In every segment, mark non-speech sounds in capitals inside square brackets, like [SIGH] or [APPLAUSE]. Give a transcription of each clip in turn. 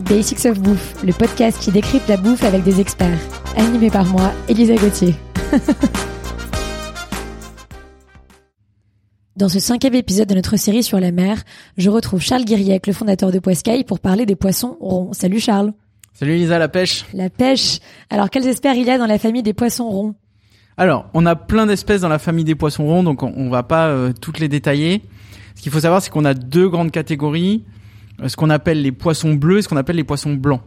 Basics of Bouffe, le podcast qui décrypte la bouffe avec des experts. Animé par moi, Elisa Gauthier. [LAUGHS] Dans ce cinquième épisode de notre série sur la mer, je retrouve Charles Guiriec, le fondateur de Poiscaille, pour parler des poissons ronds. Salut Charles. Salut Elisa, la pêche. La pêche. Alors, quelles espèces il y a dans la famille des poissons ronds? Alors, on a plein d'espèces dans la famille des poissons ronds, donc on, on va pas euh, toutes les détailler. Ce qu'il faut savoir, c'est qu'on a deux grandes catégories, ce qu'on appelle les poissons bleus et ce qu'on appelle les poissons blancs.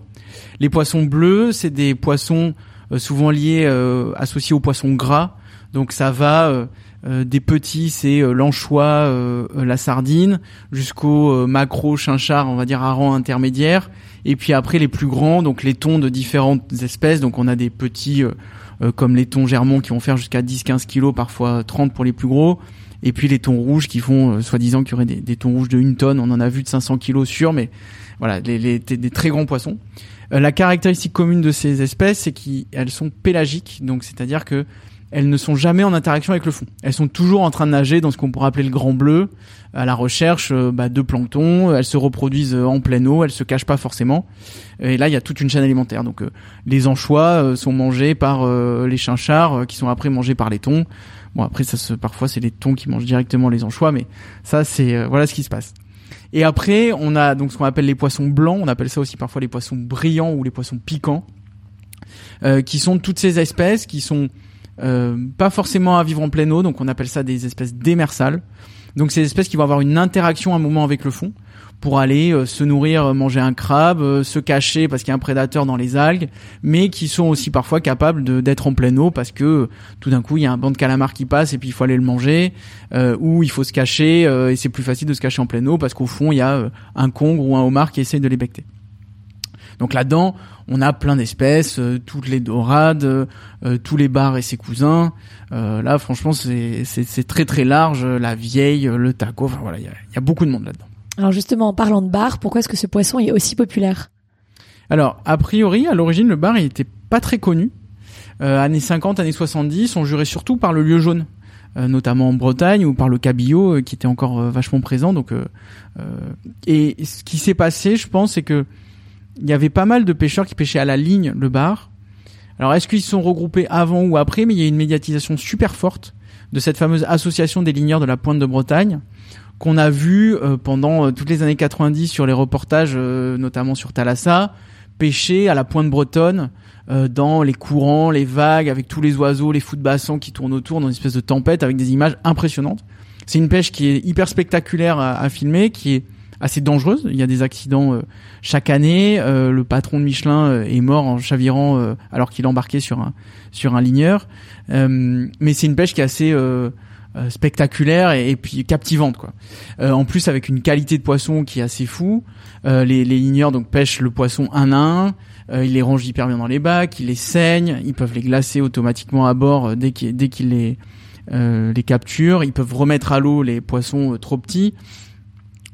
Les poissons bleus, c'est des poissons euh, souvent liés, euh, associés aux poissons gras. Donc ça va euh, des petits, c'est l'anchois, la sardine, jusqu'au macro, chinchard, on va dire à rang intermédiaire. Et puis après les plus grands, donc les thons de différentes espèces. Donc on a des petits comme les thons germont qui vont faire jusqu'à 10-15 kilos, parfois 30 pour les plus gros. Et puis les thons rouges qui font, euh, soi-disant, qu'il y aurait des, des thons rouges de une tonne. On en a vu de 500 kilos sûrs, mais voilà, les, les- des très grands poissons. Euh, la caractéristique commune de ces espèces, c'est qu'elles sont pélagiques, donc c'est-à-dire que elles ne sont jamais en interaction avec le fond. Elles sont toujours en train de nager dans ce qu'on pourrait appeler le grand bleu, à la recherche euh, bah, de plancton. Elles se reproduisent euh, en pleine eau, elles se cachent pas forcément. Et là, il y a toute une chaîne alimentaire. Donc, euh, les anchois euh, sont mangés par euh, les chinchards, euh, qui sont après mangés par les thons. Bon, après, ça se, parfois, c'est les thons qui mangent directement les anchois, mais ça, c'est euh, voilà ce qui se passe. Et après, on a donc ce qu'on appelle les poissons blancs. On appelle ça aussi parfois les poissons brillants ou les poissons piquants, euh, qui sont toutes ces espèces qui sont euh, pas forcément à vivre en pleine eau. Donc, on appelle ça des espèces démersales. Donc, c'est des espèces qui vont avoir une interaction à un moment avec le fond pour aller euh, se nourrir, euh, manger un crabe, euh, se cacher parce qu'il y a un prédateur dans les algues, mais qui sont aussi parfois capables d'être en pleine eau parce que tout d'un coup il y a un banc de calamar qui passe et puis il faut aller le manger, ou il faut se cacher et c'est plus facile de se cacher en pleine eau parce qu'au fond il y a un congre ou un homard qui essaye de les. Donc là-dedans, on a plein d'espèces, euh, toutes les dorades, euh, euh, tous les bars et ses cousins. Là, franchement, c'est très très large. La vieille, le taco, enfin voilà, il y a, il y a beaucoup de monde là-dedans. Alors justement, en parlant de bar, pourquoi est-ce que ce poisson est aussi populaire? Alors, a priori, à l'origine, le bar, il était pas très connu. Années 50, années 70, on jurait surtout par le lieu jaune, notamment en Bretagne ou par le cabillaud qui était encore vachement présent. Donc, euh, et ce qui s'est passé, je pense, c'est que il y avait pas mal de pêcheurs qui pêchaient à la ligne le bar. Alors, est-ce qu'ils se sont regroupés avant ou après? Mais il y a une médiatisation super forte de cette fameuse association des ligneurs de la Pointe de Bretagne qu'on a vu euh, pendant euh, toutes les années 90 sur les reportages, euh, notamment sur Thalassa, pêcher à la pointe bretonne euh, dans les courants, les vagues, avec tous les oiseaux, les fous de bassin qui tournent autour dans une espèce de tempête avec des images impressionnantes. C'est une pêche qui est hyper spectaculaire à, à filmer, qui est assez dangereuse. Il y a des accidents euh, chaque année. Euh, le patron de Michelin euh, est mort en chavirant euh, alors qu'il embarquait sur un sur un ligneur. Euh, mais c'est une pêche qui est assez euh, spectaculaire et, puis captivante quoi. En plus avec une qualité de poisson qui est assez fou. Les, les ligneurs donc pêchent le poisson un à un. Euh, ils les rangent hyper bien dans les bacs, ils les saignent, ils peuvent les glacer automatiquement à bord dès qu'ils dès qu'ils les euh, les capturent. Ils peuvent remettre à l'eau les poissons trop petits.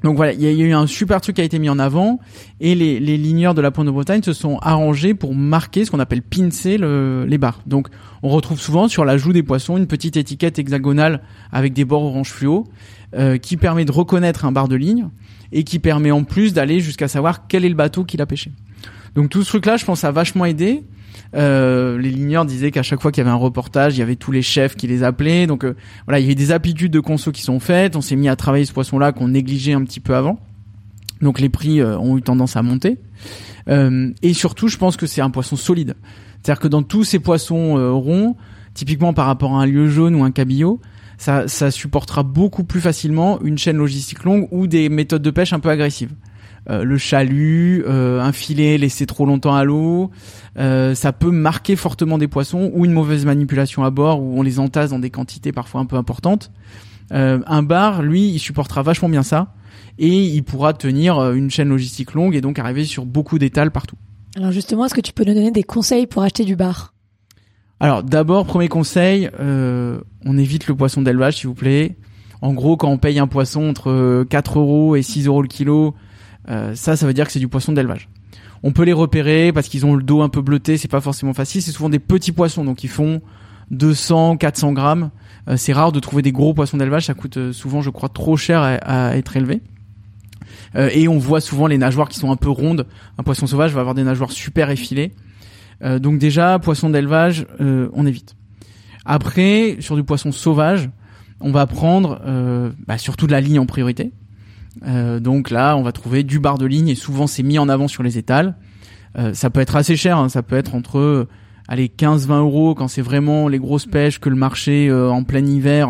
Donc voilà, il y, a a eu un super truc qui a été mis en avant et les, les ligneurs de la Pointe de Bretagne se sont arrangés pour marquer ce qu'on appelle pincer le, les barres. Donc on retrouve souvent sur la joue des poissons une petite étiquette hexagonale avec des bords orange fluo euh, qui permet de reconnaître un bar de ligne et qui permet en plus d'aller jusqu'à savoir quel est le bateau qui l'a pêché. Donc tout ce truc-là, je pense, a vachement aidé. Euh, les ligneurs disaient qu'à chaque fois qu'il y avait un reportage, il y avait tous les chefs qui les appelaient. Donc euh, voilà, il y avait des aptitudes de conso qui sont faites. On s'est mis à travailler ce poisson-là qu'on négligeait un petit peu avant. Donc les prix euh, ont eu tendance à monter. Et surtout, je pense que c'est un poisson solide. C'est-à-dire que dans tous ces poissons ronds, typiquement par rapport à un lieu jaune ou un cabillaud, ça supportera beaucoup plus facilement une chaîne logistique longue ou des méthodes de pêche un peu agressives. Euh, le chalut, euh, un filet laissé trop longtemps à l'eau, euh, ça peut marquer fortement des poissons ou une mauvaise manipulation à bord où on les entasse dans des quantités parfois un peu importantes. Un bar, lui, il supportera vachement bien ça et il pourra tenir une chaîne logistique longue et donc arriver sur beaucoup d'étals partout. Alors justement, est-ce que tu peux nous donner des conseils pour acheter du bar? Alors d'abord, premier conseil, on évite le poisson d'élevage s'il vous plaît. En gros, quand on paye un poisson entre 4 euros et 6 euros le kilo, euh, ça, ça veut dire que c'est du poisson d'élevage. On peut les repérer parce qu'ils ont le dos un peu bleuté, c'est pas forcément facile. C'est souvent des petits poissons, donc ils font 200, 400 grammes. Euh, c'est rare de trouver des gros poissons d'élevage, ça coûte euh, souvent, je crois, trop cher à, être élevé. Et on voit souvent les nageoires qui sont un peu rondes. Un poisson sauvage va avoir des nageoires super effilées. Donc déjà, poisson d'élevage, on évite. Après, sur du poisson sauvage, on va prendre bah, surtout de la ligne en priorité. Donc là, on va trouver du bar de ligne et souvent c'est mis en avant sur les étals. ça peut être assez cher, hein. ça peut être entre allez 15-20 euros quand c'est vraiment les grosses pêches que le marché en plein hiver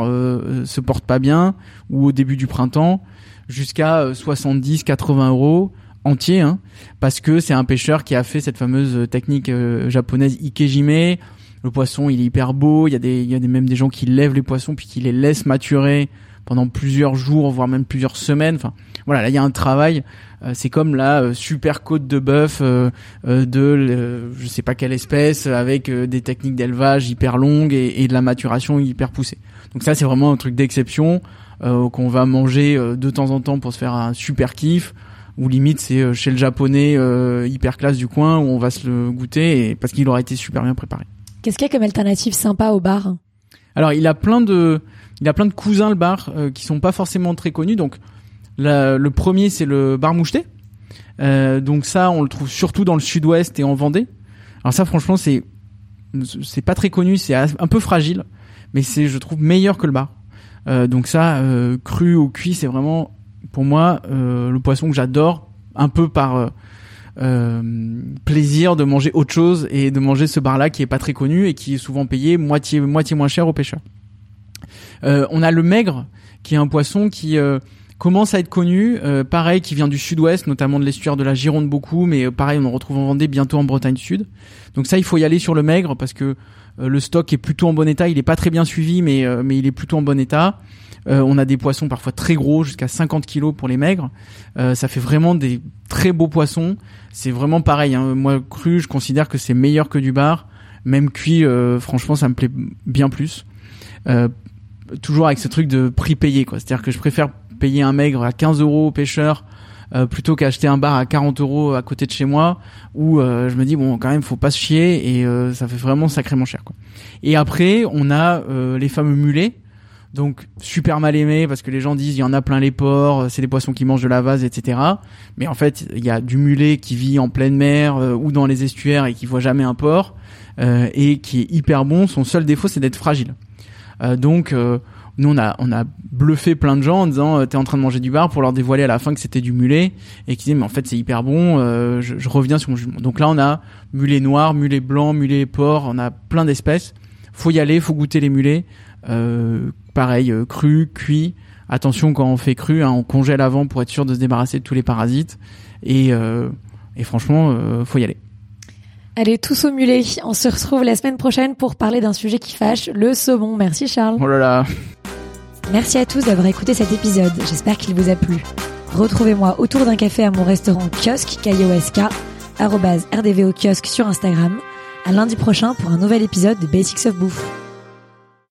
se porte pas bien ou au début du printemps jusqu'à 70-80 euh, euros entier, hein, parce que c'est un pêcheur qui a fait cette fameuse technique euh, japonaise ikejime. Le poisson, il est hyper beau. Il y a des, il y a même des gens qui lèvent les poissons puis qui les laissent maturer pendant plusieurs jours, voire même plusieurs semaines. Enfin, voilà, là il y a un travail. Euh, c'est comme la super côte de bœuf de, je sais pas quelle espèce, avec des techniques d'élevage hyper longues et, et, de la maturation hyper poussée. Donc ça, c'est vraiment un truc d'exception. Euh, qu'on va manger euh, de temps en temps pour se faire un super kiff ou limite c'est euh, chez le japonais hyper classe du coin où on va se le goûter et, parce qu'il aura été super bien préparé. Qu'est-ce qu'il y a comme alternative sympa au bar? Alors il a plein de il a plein de cousins le bar qui sont pas forcément très connus donc le premier c'est le bar moucheté. donc ça on le trouve surtout dans le sud-ouest et en Vendée. Alors ça franchement c'est c'est pas très connu, c'est un peu fragile mais c'est je trouve meilleur que le bar. Euh, donc ça, euh, cru ou cuit, c'est vraiment pour moi euh, le poisson que j'adore, un peu par plaisir de manger autre chose et de manger ce bar-là qui est pas très connu et qui est souvent payé moitié moitié moins cher aux pêcheurs. On a le maigre, qui est un poisson qui commence à être connu, pareil, qui vient du sud-ouest, notamment de l'estuaire de la Gironde beaucoup, mais pareil, on en retrouve en Vendée, bientôt en Bretagne Sud. Donc ça, il faut y aller sur le maigre parce que euh, le stock est plutôt en bon état. Il est pas très bien suivi, mais euh, mais il est plutôt en bon état. Euh, on a des poissons parfois très gros, jusqu'à 50 kilos pour les maigres. ça fait vraiment des très beaux poissons. C'est vraiment pareil. Hein. Moi, cru, je considère que c'est meilleur que du bar. Même cuit, franchement, ça me plaît bien plus. Toujours avec ce truc de prix payé, quoi. C'est-à-dire que je préfère payer un maigre à 15 euros au pêcheur euh, plutôt qu'acheter un bar à 40 euros à côté de chez moi où euh, je me dis bon quand même faut pas se chier et euh, ça fait vraiment sacrément cher quoi. Et après on a les fameux mulets donc super mal aimés parce que les gens disent il y en a plein les ports, c'est des poissons qui mangent de la vase, etc. Mais en fait, il y a du mulet qui vit en pleine mer ou dans les estuaires et qui voit jamais un port et qui est hyper bon. Son seul défaut, c'est d'être fragile. Donc nous on a on a bluffé plein de gens en disant euh, t'es en train de manger du bar pour leur dévoiler à la fin que c'était du mulet et qui disaient mais en fait c'est hyper bon euh, je, reviens sur mon jugement. Donc là on a mulet noir mulet blanc mulet porc on a plein d'espèces. Faut y aller faut goûter les mulets. Euh, pareil euh, cru cuit. Attention quand on fait cru hein, on congèle avant pour être sûr de se débarrasser de tous les parasites. Et et franchement faut y aller Allez, tous au mulet. On se retrouve la semaine prochaine pour parler d'un sujet qui fâche, le saumon. Merci Charles. Oh là là. Merci à tous d'avoir écouté cet épisode. J'espère qu'il vous a plu. Retrouvez-moi autour d'un café à mon restaurant kiosque, KIOSK, rdvo kiosque sur Instagram. À lundi prochain pour un nouvel épisode de Basics of Bouffe.